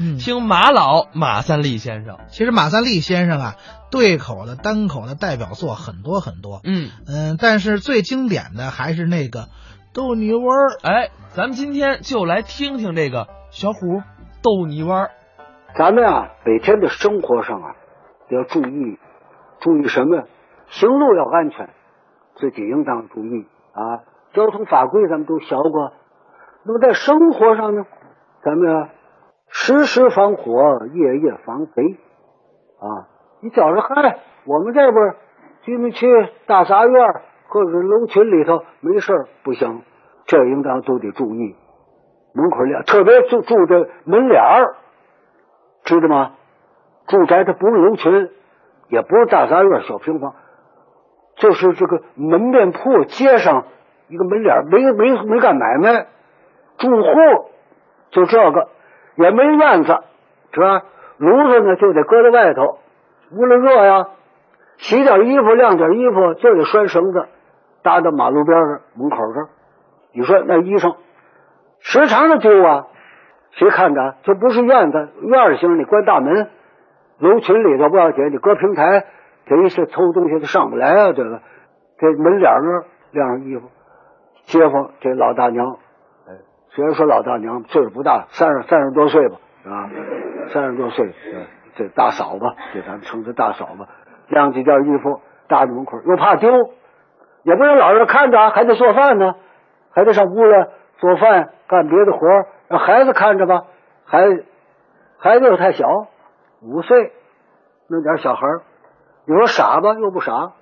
嗯听马老马三立先生。其实马三立先生啊，对口的单口的代表作很多很多。嗯，嗯，但是最经典的还是那个逗你玩儿。哎，咱们今天就来听听这个小虎逗你玩儿。咱们啊，每天的生活上啊，要注意，注意什么？行路要安全，自己应当注意啊。交通法规咱们都学过。那么在生活上呢，咱们啊，时时防火，夜夜防贼啊。你觉着嗨，我们这边居民区大杂院或者楼群里头没事不行，这应当都得注意。门口亮，特别就住这门脸儿。知道吗？住宅它不是楼群，也不是大杂院、小平房，就是这个门面铺街上一个门脸，没没没干买卖，住户就这个，也没院子，是吧？炉子呢就得搁在外头，屋里热呀，洗点衣服、晾点衣服就得拴绳子，搭到马路边上门口这儿。你说那衣裳时常的丢啊？谁看着？这不是院子，院儿型，你关大门，楼群里头不要紧，你搁平台，这一是偷东西都上不来啊！这个，这门脸那儿晾上衣服，街坊这老大娘，虽然说老大娘岁数不大，三十三十多岁吧，啊，三十多岁，这大嫂子，给咱们称之大嫂子，晾几件衣服搭在门口，又怕丢，也不能老是看着，还得做饭呢，还得上屋里做饭干别的活。让孩子看着吧，孩孩子又太小，五岁，弄点小孩你说傻吧又不傻，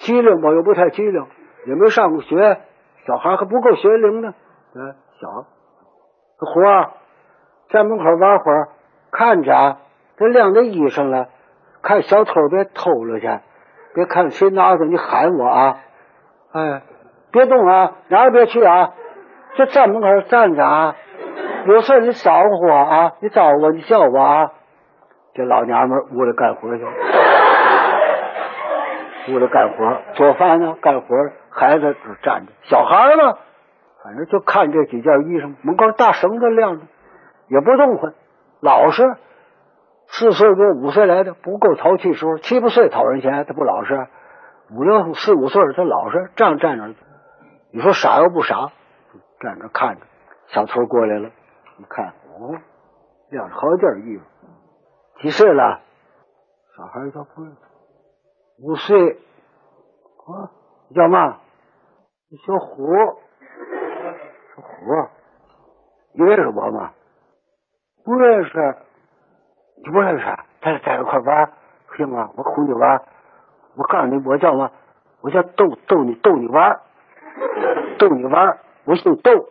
机灵吧又不太机灵，也没上过学，小孩还不够学龄呢，嗯，小，这活儿在门口玩会儿，看着这晾着衣裳了，看小偷别偷了去，别看谁拿着你喊我啊，哎，别动啊，哪儿也别去啊，就站门口站着啊。有事你招呼我啊！你招呼我，你叫我啊！这老娘们屋里干活去，屋里干活，做饭呢，干活。孩子这站着，小孩呢，反正就看这几件衣裳，门口大绳子晾着，也不动换，老实。四岁多五岁来的不够淘气时候，七八岁讨人嫌，他不老实。五六四五岁他老实，这样站着。你说傻又不傻，站着看着，小偷过来了。一看，哦，晾着好几件衣服，几岁了？小孩叫不五岁，啊，叫嘛？小虎，我，你认识我吗？不认识，你不认识？咱俩在一块玩行吗？我哄你玩，我告诉你，我叫嘛？我叫逗逗你逗你玩，逗你玩，我姓窦，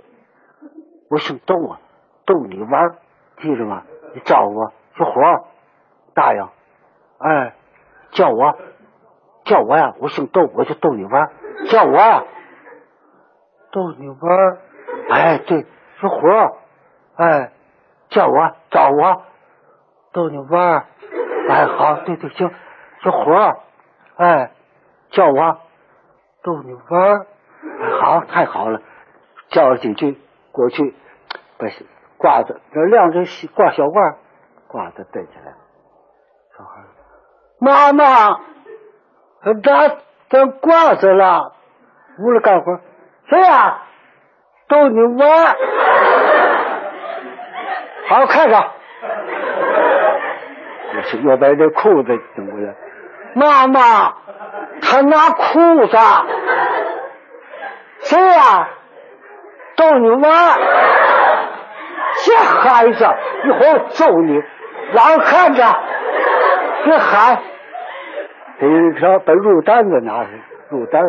我姓窦啊。逗你玩，记着吗？你招呼我，小伙儿，答应。哎，叫我，叫我呀！我姓窦，我就逗你玩，叫我，逗你玩。哎，对，小伙儿，哎，叫我，找我，逗你玩儿。哎，好，对对，行，小伙儿，哎，叫我，逗你玩。哎，好，太好了，叫了几句，过去把。褂子这晾着挂小褂，褂子戴起来。小孩，妈妈，咱咱褂子了，屋里干活。谁呀？逗你玩。好，看着。我去，又把这裤子整过来。妈妈，他拿裤子。谁呀？逗你玩。这孩子，一会儿我揍你！老实看着，别喊。得说把入单子拿上，入单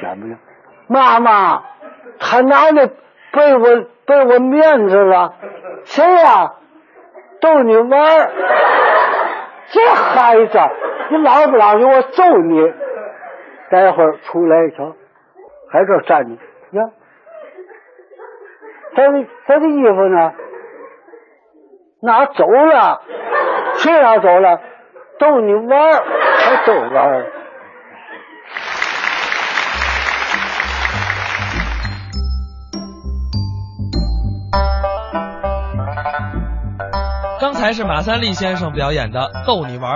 想不想？妈妈，他拿那被我被我面子了。谁呀？逗你玩这孩子，你老不老实，我揍你！待会儿出来一瞧，还这站着呀？他的他的衣服呢？拿走了？谁拿走了？逗你玩还逗玩刚才是马三立先生表演的《逗你玩儿》。